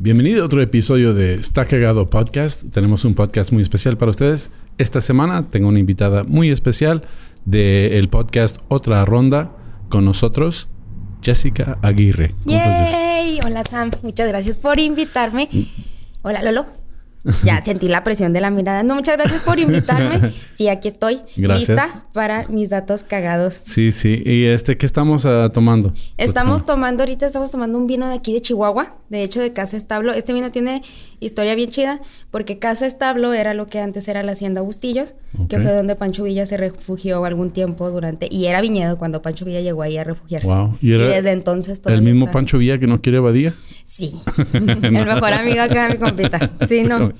Bienvenido a otro episodio de Está Cagado Podcast. Tenemos un podcast muy especial para ustedes. Esta semana tengo una invitada muy especial del podcast Otra Ronda con nosotros, Jessica Aguirre. ¡Yay! Hola Sam, muchas gracias por invitarme. Mm. Hola Lolo. Ya sentí la presión de la mirada. No, muchas gracias por invitarme. Sí, aquí estoy. Lista para mis datos cagados. Sí, sí. ¿Y este qué estamos uh, tomando? Estamos tomando ahorita, estamos tomando un vino de aquí de Chihuahua, de hecho de Casa Establo. Este vino tiene historia bien chida, porque Casa Establo era lo que antes era la Hacienda Bustillos, que fue donde Pancho Villa se refugió algún tiempo durante, y era viñedo cuando Pancho Villa llegó ahí a refugiarse. ¿Y, desde entonces. ¿El mismo Pancho Villa que no quiere Badía? Sí. el mejor amigo acá de mi compita. Sí, no.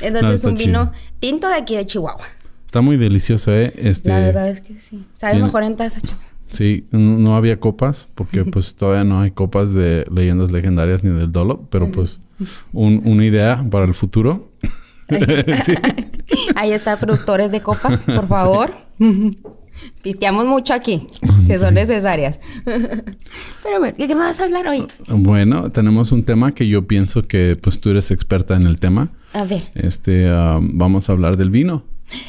Entonces un vino tinto de aquí de Chihuahua. Está muy delicioso, ¿eh? Este, la verdad es que sí. Sabe mejor en taza, chaval. Sí, no había copas, porque pues todavía no hay copas de leyendas legendarias ni del Dolo, pero pues una idea para el futuro. Ahí está, productores de copas, por favor. Pisteamos mucho aquí, si son necesarias. Pero bueno, ¿de qué me vas a hablar hoy? Bueno, tenemos un tema que yo pienso que pues tú eres experta en el tema. A ver. Este, vamos a hablar del vino.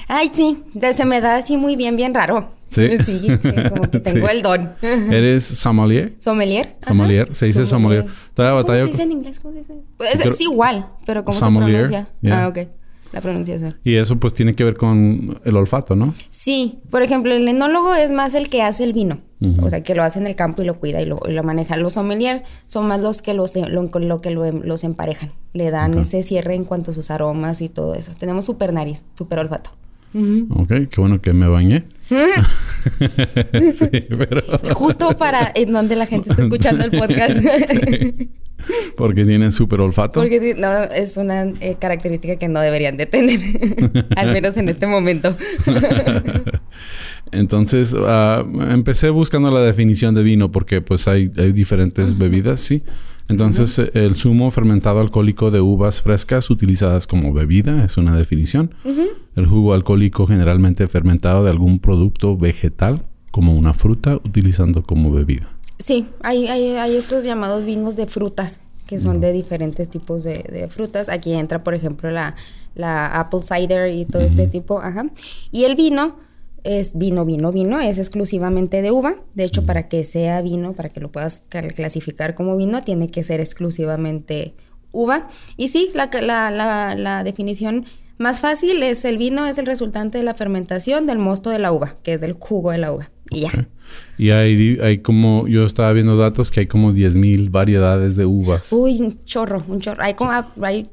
Ay, sí, se me da así muy bien, bien raro. Sí. Sí, como que tengo el don. ¿Eres sommelier? Sommelier. Sommelier, se dice sommelier. ¿Cómo se dice en inglés? ¿Cómo se dice? Pues, es, igual, pero ¿cómo se pronuncia? Ah, ok. La pronunciación. Y eso pues tiene que ver con el olfato, ¿no? Sí. Por ejemplo, el enólogo es más el que hace el vino. O sea, que lo hace en el campo y lo cuida y lo, maneja. Los sommeliers son más los que los, lo, que los emparejan. Le dan ese cierre en cuanto a sus aromas y todo eso. Tenemos super nariz, super olfato. Ok, qué bueno que me bañé. sí, pero... Justo para en donde la gente está escuchando el podcast. Porque tienen súper olfato. Porque no, es una eh, característica que no deberían de tener. Al menos en este momento. Entonces, uh, empecé buscando la definición de vino porque pues hay, hay diferentes bebidas, sí. Entonces, el zumo fermentado alcohólico de uvas frescas utilizadas como bebida es una definición. El jugo alcohólico generalmente fermentado de algún producto vegetal como una fruta utilizando como bebida. Sí, hay, hay, hay estos llamados vinos de frutas que son de diferentes tipos de, frutas. Aquí entra, por ejemplo, la, la apple cider y todo este tipo. Ajá. Y el vino es vino, vino, vino, es exclusivamente de uva. De hecho, para que sea vino, para que lo puedas clasificar como vino, tiene que ser exclusivamente uva. Y sí, la, la, la, la definición más fácil es el vino es el resultante de la fermentación del mosto de la uva, que es del jugo de la uva. Y ya. Y hay, hay como, yo estaba viendo datos que hay como 10.000 variedades de uvas. Uy, un chorro, un chorro. Hay como, hay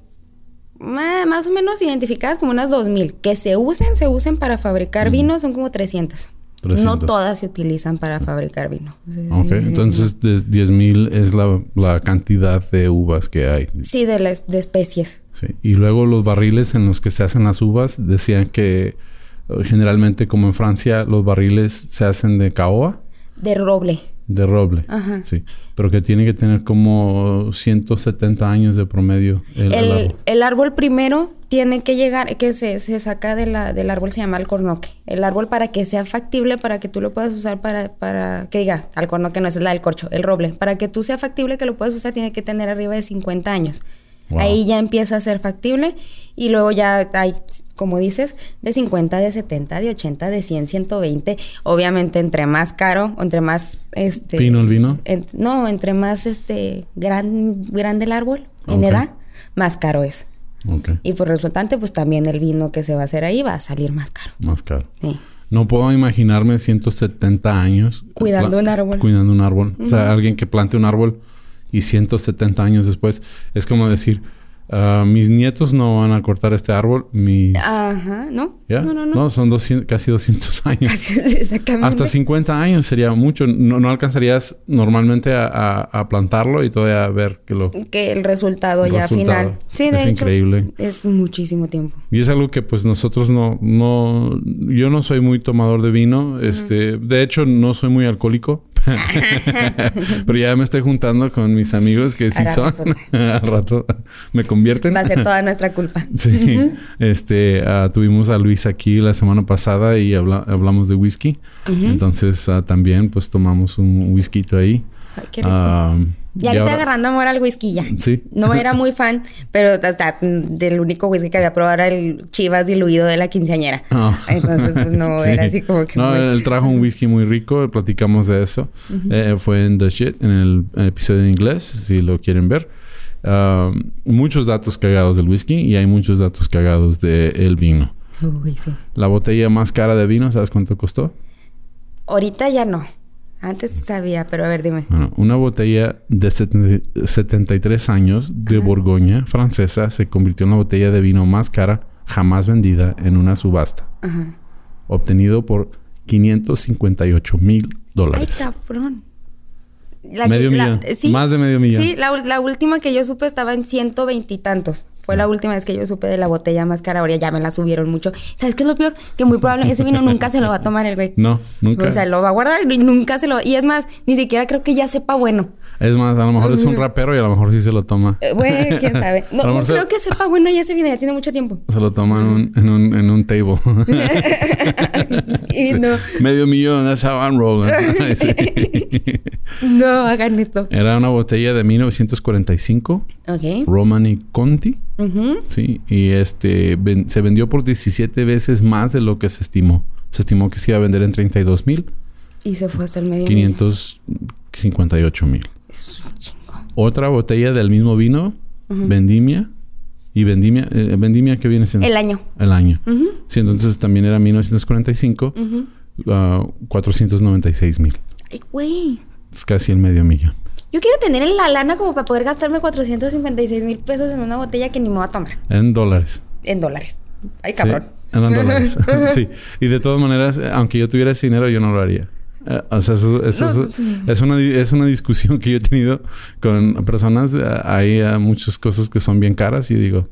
más o menos identificadas como unas 2.000. Que se usen, se usen para fabricar vino, son como 300. No todas se utilizan para fabricar vino. Ok, entonces 10.000 es la, la, cantidad de uvas que hay. Sí, de, las, de especies. Sí. Y luego los barriles en los que se hacen las uvas decían que generalmente como en Francia los barriles se hacen de caoba. De roble. De roble. Ajá. Sí. Pero que tiene que tener como 170 años de promedio. El, árbol. el árbol. primero tiene que llegar, que se, se saca de la, del árbol, se llama alcornoque. El árbol para que sea factible, para que tú lo puedas usar para, para que diga, alcornoque no es la del corcho, el roble. Para que tú sea factible que lo puedas usar, tiene que tener arriba de 50 años. Ahí ya empieza a ser factible y luego ya hay, como dices, de 50, de 70, de 80, de 100, 120. Obviamente entre más caro, entre más este fino el vino. no, entre más este gran, grande el árbol en edad, más caro es. Y por resultante, pues también el vino que se va a hacer ahí va a salir más caro. Más caro. Sí. No puedo imaginarme 170 años cuidando un árbol. Cuidando un árbol. O sea, alguien que plante un árbol y 170 años después es como decir, Ah, mis nietos no van a cortar este árbol. Mis... Ajá, ¿no? ¿Ya? No, no, no. son 200 casi 200 años. Exactamente. Hasta 50 años sería mucho. No, no alcanzarías normalmente a, a- a plantarlo y todavía ver que lo... Que el resultado El ya resultado. final. Sí, de Es hecho, increíble. Es muchísimo tiempo. Y es algo que pues nosotros no... no yo no soy muy tomador de vino. Este... De hecho, no soy muy alcohólico. Pero ya me estoy juntando con mis amigos que sí son. Al rato me convierten. Va a ser toda nuestra culpa. Sí, este, ah, tuvimos a Luis aquí la semana pasada y habla- hablamos de whisky. Entonces ah, también pues tomamos un whisky ahí. Ay, qué rico. Ah, ya y le ahora- agarrando amor al whisky ya. Sí. No era muy fan, pero hasta del único whisky que había probado era el Chivas diluido de la quinceañera. Ah. Entonces, pues no, Sí. era así como que. No, muy- él trajo un whisky muy rico, platicamos de eso. Eh, fue en The Shit, en el, el episodio en inglés, si lo quieren ver. Ah, muchos datos cagados del whisky y hay muchos datos cagados del vino. Uy, sí. La botella más cara de vino, ¿sabes cuánto costó? Ahorita ya no. Antes sabía, pero a ver, dime. Bueno, una botella de 70 73 años de Borgoña francesa se convirtió en la botella de vino más cara jamás vendida en una subasta, Ajá. obtenido por 558 mil Ay, dólares. cabrón. La Medio que- la- millón. sí, Más de medio millón. Sí, la, la última que yo supe estaba en ciento veintitantos. Fue la última vez que yo supe de la botella más cara. Ahora ya me la subieron mucho. ¿Sabes qué es lo peor? Que muy probable ese vino nunca se lo va a tomar el güey. No, nunca. O sea, lo va a guardar y nunca se lo... Y es más, ni siquiera creo que ya sepa bueno. Es más, a lo mejor es un rapero y a lo mejor sí se lo toma. Eh, Güey, quién sabe. No, se- creo que sepa bueno ya ese vino. Ya tiene mucho tiempo. Se lo toma en un, en un, en un table. y Sí. no, Medio millón, that's how I'm rolling. Sí. no hagan esto. Era una botella de 1945, Ok. Romani Conti. Sí, y este ven- se vendió por 17 veces más de lo que se estimó. Se estimó que se iba a vender en 32 mil, Y se fue hasta el medio. millón. 558 mil. Es un chingo. Otra botella del mismo vino, Vendimia. Y Vendimia, eh, Vendimia que viene siendo El año. el año. Ujú, Sí, entonces también era 1945, ujú. ah, 496 mil. Ay, güey. Es casi el medio millón. Yo quiero tener la lana como para poder gastarme 456 mil pesos en una botella que ni me voy a tomar. En dólares. En dólares. Ay, Sí, cabrón. eran dólares. sí. Y de todas maneras, eh, aunque yo tuviera ese dinero, yo no lo haría. Eh, o sea, eso, eso- No, eso- es, una, es una discusión que yo he tenido con personas. Hay eh, muchas cosas que son bien caras y digo,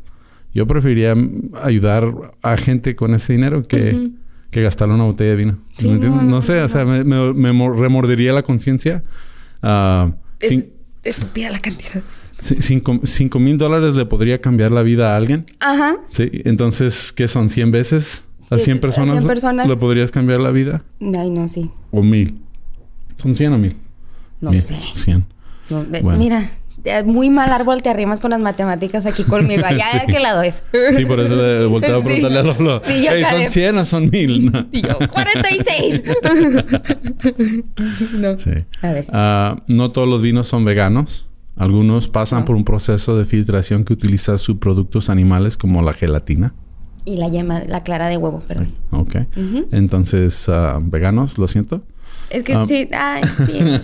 yo preferiría ayudar a gente con ese dinero que, Ujú. que gastarle una botella de vino. Sí, no, no, no, sé, o sea, me, me- me mo- remordería la conciencia. Ah, Es estúpida la cantidad. ci- cinco cinco mil dólares le podría cambiar la vida a alguien. Ajá. Sí, entonces, ¿qué son? ¿100 veces? ¿A Sí, 100 a personas, 100 personas. le podrías cambiar la vida? Ay, no, sí. ¿O mil? ¿Son 100 o mil? No Mil, sé. 100. No, de- Bueno. Mira, eh, muy mal árbol te arrimas con las matemáticas aquí conmigo. Allá Sí. de qué lado es. Sí, por eso le volteo a preguntarle a Lolo. Sí, yo "Ey, acá ¿Son de- 100 o son mil? No. Y yo, 46. no. Sí. A ver. Ah, no todos los vinos son veganos. Algunos pasan No. por un proceso de filtración que utiliza subproductos animales como la gelatina. Y la yema, la clara de huevo, perdón. Ok. Entonces, ah, veganos, lo siento. Es que Ah. sí, ay, sí, bien.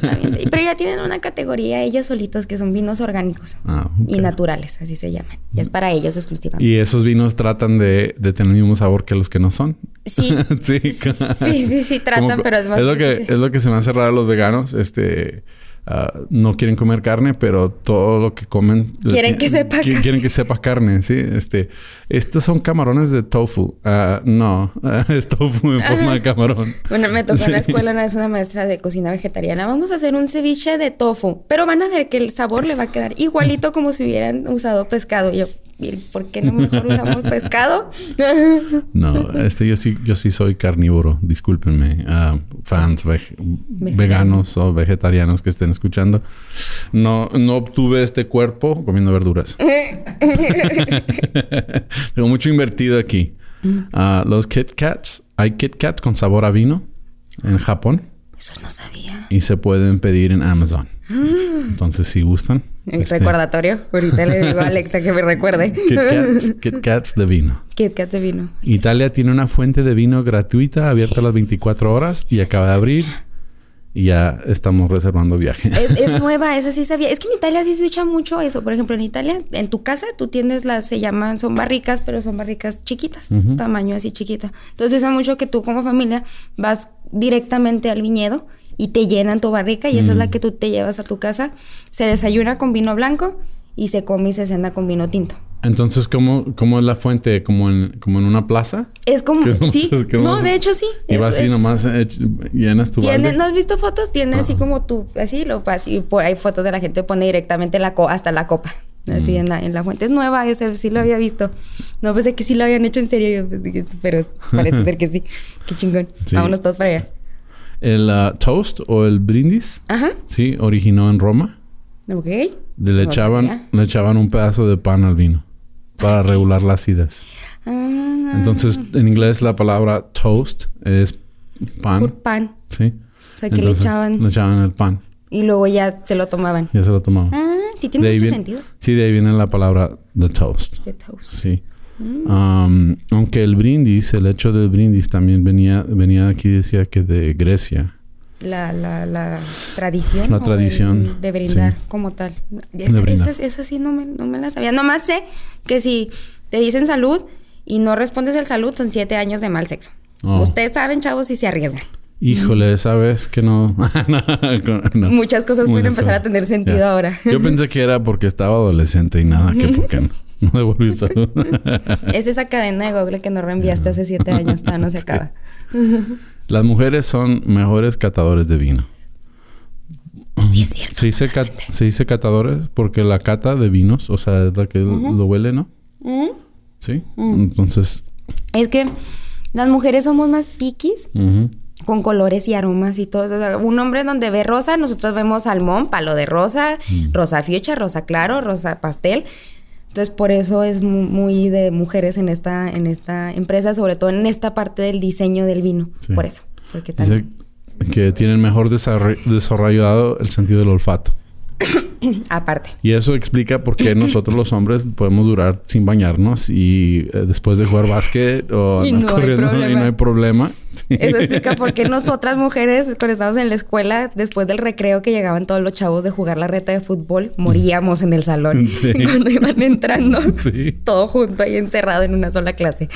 Pero ya tienen una categoría ellos solitos que son vinos orgánicos Ah, y naturales, así se llaman. Y es para ellos exclusivamente. Y esos vinos tratan de, de tener el mismo sabor que los que no son. Sí. sí. Sí, sí, sí, tratan, Como- pero es más lo que. Es lo que se me hace raro a los veganos. Este... ah, no quieren comer carne, pero todo lo que comen... Quieren que sepa carne. Quieren que sepa carne, sí. Este... Estos son camarones de tofu. Ah, no. es tofu en forma de camarón. Bueno, me tocó en la escuela una vez una maestra de cocina vegetariana. Vamos a hacer un ceviche de tofu, pero van a ver que el sabor le va a quedar igualito como si hubieran usado pescado. Y yo, "¿Y ¿por qué no mejor usamos pescado? No, este yo sí, yo sí soy carnívoro, discúlpenme, ah, fans veg- veganos o vegetarianos que estén escuchando. No, no obtuve este cuerpo comiendo verduras. Tengo mucho invertido aquí. Ah, los Kit Kats, hay Kit Kats con sabor a vino en Japón Eso no sabía. y se pueden pedir en Amazon. Entonces, si gustan. El este, recordatorio. Ahorita le digo a Alexa que me recuerde. Kit Kats, Kats de vino. Kit Kat de vino. Italia tiene una fuente de vino gratuita abierta las 24 horas y acaba de abrir y ya estamos reservando viaje. Es, es nueva, esa sí sabía. Es que en Italia sí se usa mucho eso. Por ejemplo, en Italia, en tu casa, tú tienes las, se llaman, son barricas, pero son barricas chiquitas, Ujú. tamaño así chiquito. Entonces, usa mucho que tú como familia vas directamente al viñedo y te llenan tu barrica y esa es la Mm. que tú te llevas a tu casa. Se desayuna con vino blanco y se come y se cena con vino tinto. Entonces, ¿cómo, cómo es la fuente? ¿Como en, como en una plaza? Es como, ¿Qué nomás- sí, qué no, de hecho sí. Y Es- vas así es- nomás eh, llenas tu Tiene. ¿No has visto fotos? Tiene así Ajá. como tú, así lo pas- y por ahí fotos de la gente pone directamente la co hasta la copa. Así Mm. en, la, en la fuente. Es nueva, ese sí lo había visto. No pensé que sí lo habían hecho en serio, yo pensé que- pero parece ser que sí. Qué chingón. Sí. Vámonos todos para allá. El ah, toast o el brindis, Ajá. sí, originó en Roma. Ok. Le No echaban, le echaban un pedazo de pan al vino para regular la acidez. Ah, Entonces, en inglés la palabra toast es pan. por pan. Sí. O sea, que Entonces, le echaban Le echaban el pan. y luego ya se lo tomaban. Ya se lo tomaban. Ah, sí tiene mucho viene- sentido. Sí, de ahí viene la palabra the toast. De toast. Sí. Mm. Um, aunque el brindis, el hecho del brindis también venía, venía aquí, decía que de Grecia. La, la, la tradición. La o el- tradición, de brindar sí. como tal. Esa, De brindar. esa- esa sí no me, no me la sabía. Nomás sé que si te dicen salud y no respondes al salud, son siete años de mal sexo. Oh. Ustedes saben, chavos, si se arriesgan. Híjole, ¿sabes que no? no, no. Muchas cosas pueden empezar a cosas. tener sentido ahora. Yo pensé que era porque estaba adolescente y nada, que porque no, no devolví salud. es esa cadena de Google que nos reenviaste hace siete años, está, no se acaba. Las mujeres son mejores catadores de vino. Sí, es cierto. Se dice, cat- se dice catadores porque la cata de vinos, o sea, es la que lo huele, ¿no? Sí. Entonces, Es que las mujeres somos más piquis con colores y aromas y todo. O sea, un hombre donde ve rosa, nosotros vemos salmón, palo de rosa, Mm. rosa fuchsia, rosa claro, rosa pastel. Entonces, por eso es mu- muy de mujeres en esta, en esta empresa, sobre todo en esta parte del diseño del vino. Sí. Por eso. Porque dice también. que tienen mejor desarrollado el sentido del olfato. Aparte. Y eso explica por qué nosotros los hombres podemos durar sin bañarnos y eh, después de jugar básquet o Y no hay corriendo y no hay problema. Sí. Eso explica por qué nosotras mujeres, cuando estábamos en la escuela, después del recreo que llegaban todos los chavos de jugar la reta de fútbol, moríamos en el salón. Sí. Cuando iban entrando. Sí. Todo junto ahí encerrado en una sola clase.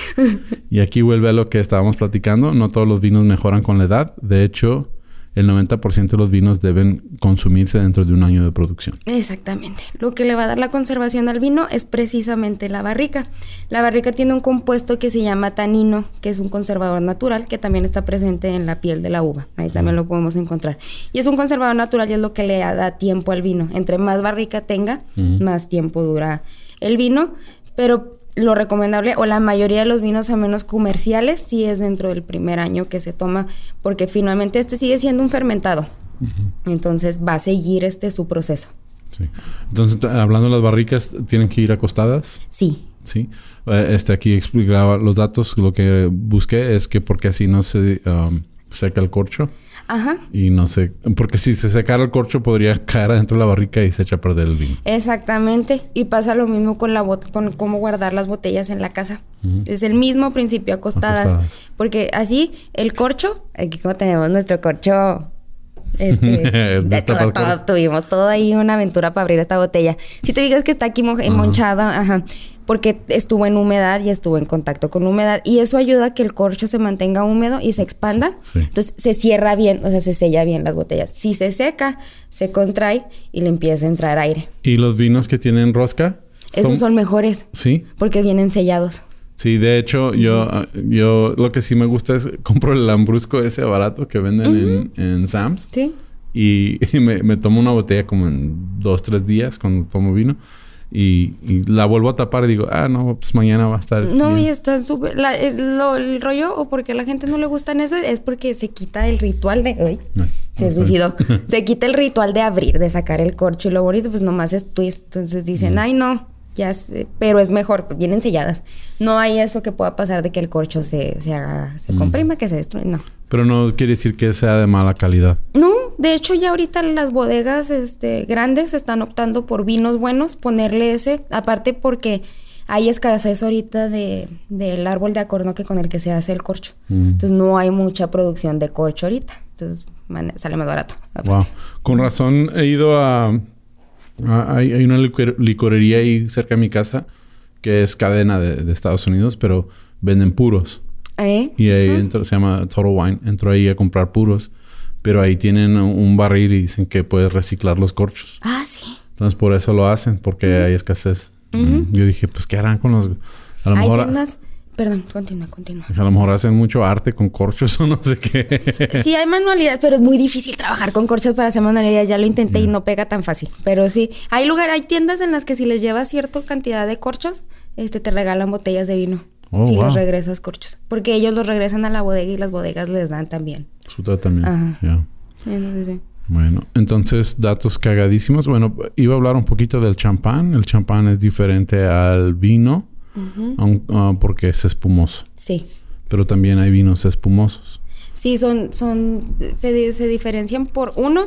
Y aquí vuelve a lo que estábamos platicando. No todos los vinos mejoran con la edad. De hecho, el 90% de los vinos deben consumirse dentro de un año de producción. Exactamente. Lo que le va a dar la conservación al vino es precisamente la barrica. La barrica tiene un compuesto que se llama tanino, que es un conservador natural que también está presente en la piel de la uva. Ahí también lo podemos encontrar. Y es un conservador natural y es lo que le da tiempo al vino. Entre más barrica tenga, más tiempo dura el vino. Pero lo recomendable, o la mayoría de los vinos a menos comerciales, sí es dentro del primer año que se toma, porque finalmente este sigue siendo un fermentado. Entonces va a seguir este su proceso. Sí. Entonces, hablando de las barricas, tienen que ir acostadas. Sí, Sí. Eh, Este aquí explicaba los datos. Lo que busqué es que porque así no se um, seca el corcho Ajá, y no se... Porque si se secara el corcho podría caer adentro de la barrica y se echa a perder el vino. exactamente. Y pasa lo mismo con la bot- con cómo guardar las botellas en la casa. Es el mismo principio, acostadas. Acostadas. Porque así, el corcho, aquí como tenemos nuestro corcho. Este, de todo- todo- tuvimos toda ahí una aventura para abrir esta botella. Si te fijas que está aquí mo- monchada, ajá, porque estuvo en humedad y estuvo en contacto con humedad. Y eso ayuda a que el corcho se mantenga húmedo y se expanda. Sí. Entonces se cierra bien, o sea, se sella bien las botellas. Si se seca, se contrae y le empieza a entrar aire. ¿Y los vinos que tienen rosca? Esos son mejores Sí. porque vienen sellados. Sí, de hecho, yo, ah, yo lo que sí me gusta es compro el lambrusco ese barato que venden en, en Sam's ¿Sí? y, me, me tomo una botella como en dos, tres días cuando tomo vino y, y la vuelvo a tapar y digo, ah, no, pues mañana va a estar. No, bien". y están súper... la- El, lo- el rollo, o porque a la gente no le gustan eso, es porque se quita el ritual de... Ay, se no, suicidó. se quita el ritual de abrir, de sacar el corcho. Y lo bonito, pues nomás es twist. Entonces dicen, ay, no, ya sé. Pero es mejor, vienen selladas. No hay eso que pueda pasar de que el corcho se, se haga... Se Mm. comprima, que se destruye. No. Pero no quiere decir que sea de mala calidad. No, de hecho ya ahorita las bodegas este, grandes están optando por vinos buenos, ponerle ese, aparte porque hay escasez ahorita de, del árbol de acornoque con el que se hace el corcho. Mm. Entonces no hay mucha producción de corcho ahorita. Entonces man- sale más barato. Wow. Con razón he ido a... a- hay, hay una licor- licorería ahí cerca de mi casa que es cadena de, de Estados Unidos, pero venden puros. ¿Eh? Y ahí entro- se llama Total Wine. Entro ahí a comprar puros. Pero ahí tienen un barril y dicen que puedes reciclar los corchos. Ah, sí. Entonces por eso lo hacen, porque hay escasez. Mm, Yo dije, pues, ¿qué harán con los...? A lo Hay mejor... tiendas... Perdón, continúa, continúa. A lo mejor hacen mucho arte con corchos o no sé qué. Sí, hay manualidades, pero es muy difícil trabajar con corchos para hacer manualidades. Ya lo intenté y no pega tan fácil. Pero sí, hay lugar, hay tiendas en las que si les llevas cierta cantidad de corchos, este te regalan botellas de vino. Oh, si wow. les regresas corchos. Porque ellos los regresan a la bodega y las bodegas les dan también. Su también. Ajá. Sí, entonces, sí. Bueno, entonces datos cagadísimos. Bueno, iba a hablar un poquito del champán. El champán es diferente al vino aun- ah, porque es espumoso. Sí. Pero también hay vinos espumosos. Sí, son, son, se, se diferencian por uno,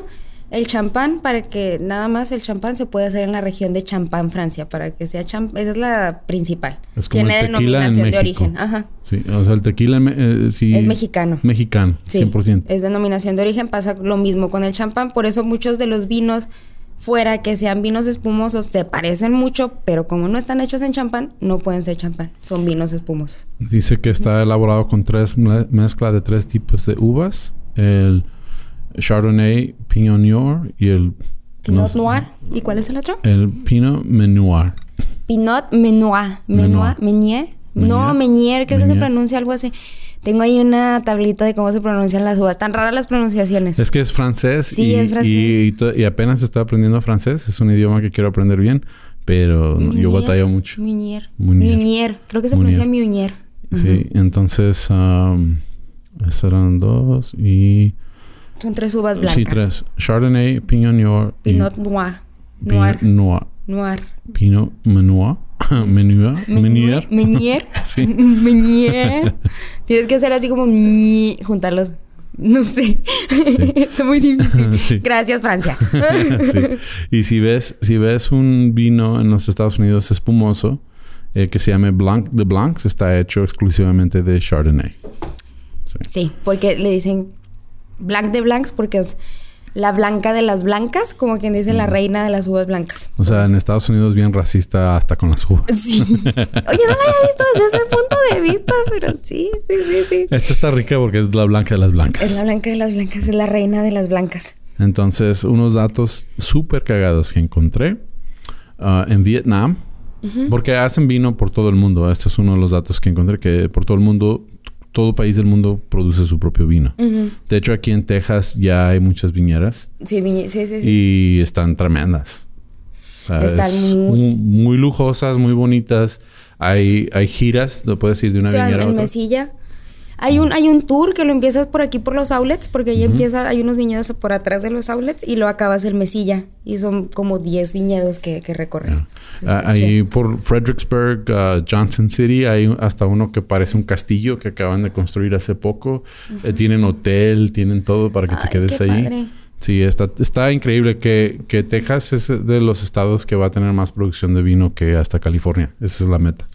el champán, para que nada más el champán se puede hacer en la región de Champán, Francia, para que sea champán, esa es la principal. Es como Tiene el tequila en denominación de origen, ajá. Sí, o sea, el tequila eh, sí Es mexicano. Mexicano, Sí, 100%. es denominación de origen, pasa lo mismo con el champán, por eso muchos de los vinos fuera que sean vinos espumosos se parecen mucho, pero como no están hechos en champán, no pueden ser champán, son vinos espumosos. Dice que está elaborado con tres mezcla de tres tipos de uvas. El Chardonnay, Pinot Noir y el... Pinot no sé, Noir, ¿y cuál es el otro? El Pinot Menuar. Pinot Menoir. Menoir. Menoir. Meñier. No. Meñier, creo que se pronuncia algo así. Tengo ahí una tablita de cómo se pronuncian las uvas. Tan raras las pronunciaciones. Es que es francés, Sí, y, es francés. Y, y to- y apenas estoy aprendiendo francés. Es un idioma que quiero aprender bien, pero yo batallo mucho. Meñier. Meñier. Creo que se pronuncia Meñier. Sí, entonces um, esos eran dos y... Son tres uvas blancas. Sí, tres. Chardonnay, Pinot Noir Pinot Noir. Pinot Noir. Noir. Noir. Pinot Menuar. Menuar. Menuar. Meñier. Sí. Meñier. Tienes que hacer así como juntarlos. No sé. Está muy difícil. Sí. Gracias, Francia. Sí. Y si ves, si ves un vino en los Estados Unidos espumoso eh, que se llame Blanc de Blancs, está hecho exclusivamente de Chardonnay. Sí. Sí, porque le dicen Blanc de Blancs porque es la blanca de las blancas, como quien dice la reina de las uvas blancas. O sea, en Estados Unidos bien racista hasta con las uvas. Sí. Oye, no lo había visto desde ese punto de vista, pero sí, sí, sí, sí. Esta está rica porque es la blanca de las blancas. Es la blanca de las blancas, es la reina de las blancas. Entonces, unos datos súper cagados que encontré. Ah, en Vietnam, porque hacen vino por todo el mundo. Este es uno de los datos que encontré, que por todo el mundo, todo país del mundo produce su propio vino. De hecho, aquí en Texas ya hay muchas viñeras Sí, sí, sí, sí. y están tremendas. O sea, Están es muy- mu- muy lujosas, muy bonitas. Hay, hay giras, lo puedes ir de una O sea, viñera a otra. Mesilla. Hay un, hay un tour que lo empiezas por aquí por los outlets, porque ahí empieza, hay unos viñedos por atrás de los outlets y lo acabas en Mesilla. Y son como 10 viñedos que, que recorres. Ah, ahí por Fredericksburg, ah, Johnson City, hay hasta uno que parece un castillo que acaban de construir hace poco. Eh, tienen hotel, tienen todo para que te quedes qué ahí. padre. Sí, está, está increíble que, que Texas es de los estados que va a tener más producción de vino que hasta California. Esa es la meta.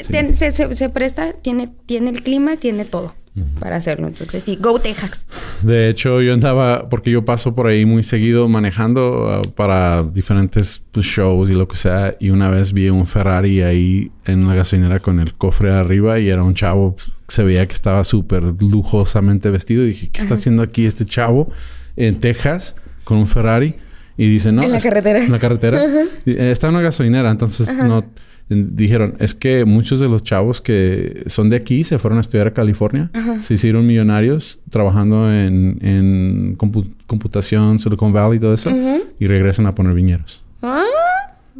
Sí. Ten- se, se- se presta, tiene, tiene el clima, tiene todo para hacerlo. Entonces, sí, go Texas. De hecho, yo andaba, porque yo paso por ahí muy seguido manejando ah, para diferentes pues, shows y lo que sea, y una vez vi un Ferrari ahí en la gasolinera con el cofre arriba y era un chavo, pues, se veía que estaba súper lujosamente vestido y dije, ¿qué está haciendo aquí este chavo en Texas con un Ferrari? Y dice, no. En la es- carretera. En la carretera. Eh, Está en una gasolinera, entonces no... Dijeron, es que muchos de los chavos que son de aquí se fueron a estudiar a California, se hicieron millonarios trabajando en, en compu- computación, Silicon Valley y todo eso, y regresan a poner viñeros. Ah,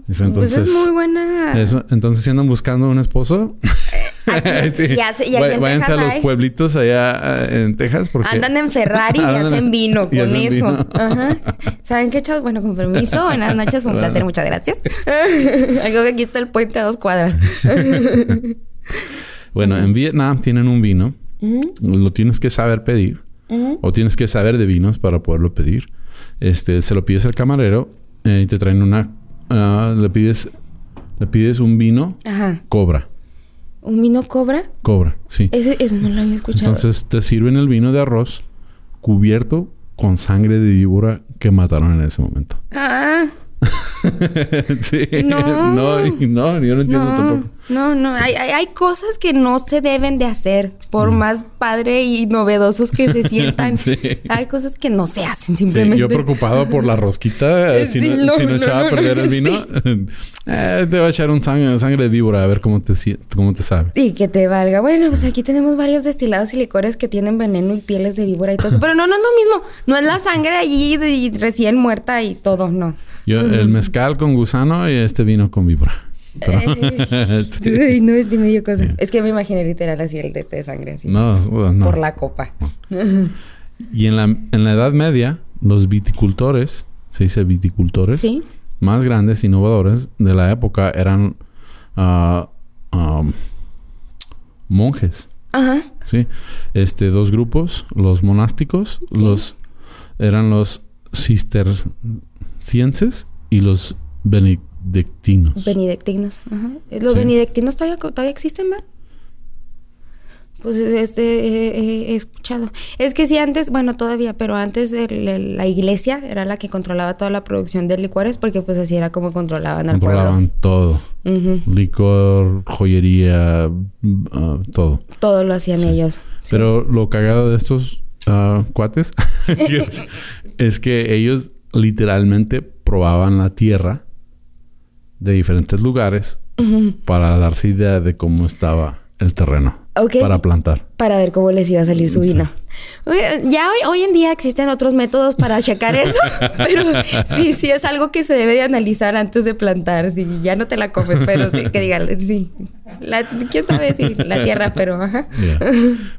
pues Entonces, es muy buena. eso- entonces si andan buscando un esposo, Aquí- sí, ya sé- y aquí vay- en váyanse a los hay. pueblitos allá eh, en Texas porque Andan en Ferrari y hacen vino y con hacen eso. vino. Ajá. ¿Saben qué, chavos? Bueno, con permiso. Buenas noches. Fue un placer. Muchas gracias. Algo que aquí está el puente a dos cuadras. Bueno, en Vietnam tienen un vino. Lo tienes que saber pedir. O tienes que saber de vinos para poderlo pedir. Este, se lo pides al camarero eh, y te traen una... ah, le pides... Le pides un vino Ajá. cobra. ¿Un vino cobra? Cobra, sí. Ese, ese no lo había escuchado. Entonces te sirven el vino de arroz cubierto con sangre de víbora que mataron en ese momento. Ah, sí. No. no. No, yo no entiendo no, tampoco. no, no. Hay, hay, hay cosas que no se deben de hacer, por más padre y novedosos que se sientan. Sí. Hay cosas que no se hacen Sí, simplemente. yo preocupado por la rosquita, eh, si, Sí, no, no, si no echaba a perder el vino, eh, te voy a echar un sangre, sangre de víbora a ver cómo te, cómo te sabe. Y que te valga. Bueno, pues aquí tenemos varios destilados y licores que tienen veneno y pieles de víbora y todo eso. Pero no, no es lo mismo. No es la sangre allí de- y recién muerta y todo, no. Yo, el mezcal con gusano y este vino con víbora. Sí. Ay, no, es de medio cosa. Es que me imaginé literal así el de este de sangre, así. No, no. Por la copa. Y en la, en la Edad Media, los viticultores, se dice viticultores, Sí. más grandes, innovadores de la época eran ah, um, monjes. Ajá. Sí, este dos grupos, los monásticos, los eran los cistercienses y los benedictinos. Benedictinos. Ajá. Los Sí. benedictinos todavía, todavía existen, ¿verdad? Pues este eh, eh, he escuchado. Es que sí, antes, bueno, todavía, pero antes el- el- la iglesia era la que controlaba toda la producción de licores porque pues así era como controlaban al Controlaban todo, licor, joyería, ah, todo. Todo lo hacían ellos. Pero lo cagado de estos ah, cuates es, es que ellos literalmente probaban la tierra de diferentes lugares para darse idea de cómo estaba el terreno Ok. para plantar. Para ver cómo les iba a salir su vino. Ya hoy, hoy en día existen otros métodos para checar eso, pero sí, sí es algo que se debe de analizar antes de plantar. Sí, ya no te la comes, pero sí, que digan, sí. La- ¿Quién sabe si la tierra, pero ajá.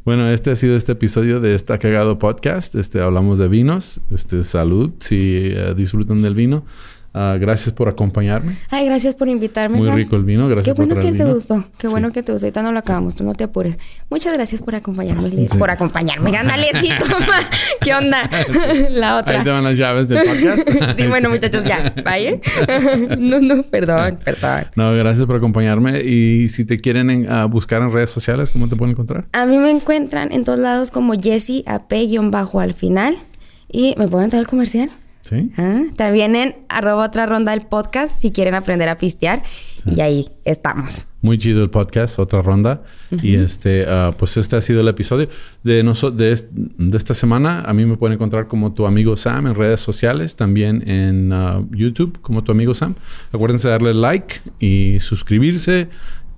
Bueno, este ha sido este episodio de Está Cagado Podcast. Este, hablamos de vinos. Este, salud, si eh, disfrutan del vino. Ah, gracias por acompañarme. Ay, gracias por invitarme. Muy Sam. rico el vino. Gracias Qué por bueno que traer te vino. gustó. Qué Sí. bueno que te gustó. Ahorita no lo acabamos. Tú no te apures. Muchas gracias por acompañarme. Sí. Por acompañarme. Ándale, sí, toma. ¿Qué onda? La otra. Ahí te van las llaves del podcast. sí, bueno, muchachos, ya. Vaya. no, no, perdón, perdón. No, gracias por acompañarme. Y si te quieren en- ah, buscar en redes sociales, ¿cómo te pueden encontrar? A mí me encuentran en todos lados como Jessie AP-bajo al final. Y me pueden entrar al comercial. Sí. Ah, También en arroba otra ronda del podcast si quieren aprender a pistear. Y ahí estamos. Muy chido el podcast, otra ronda. Y este, ah, pues este ha sido el episodio de, de, est- de esta semana. A mí me pueden encontrar como tu amigo Sam en redes sociales, también en ah, YouTube como tu amigo Sam. Acuérdense de darle like y suscribirse,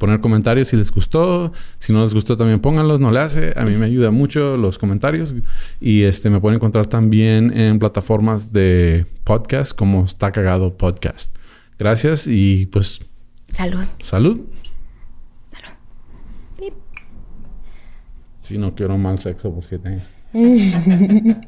poner comentarios si les gustó. Si no les gustó también pónganlos, no le hace. A mí me ayuda mucho los comentarios. Y este me pueden encontrar también en plataformas de podcast como Está Cagado Podcast. Gracias y pues Salud. Salud. Sí, no quiero mal sexo por siete años.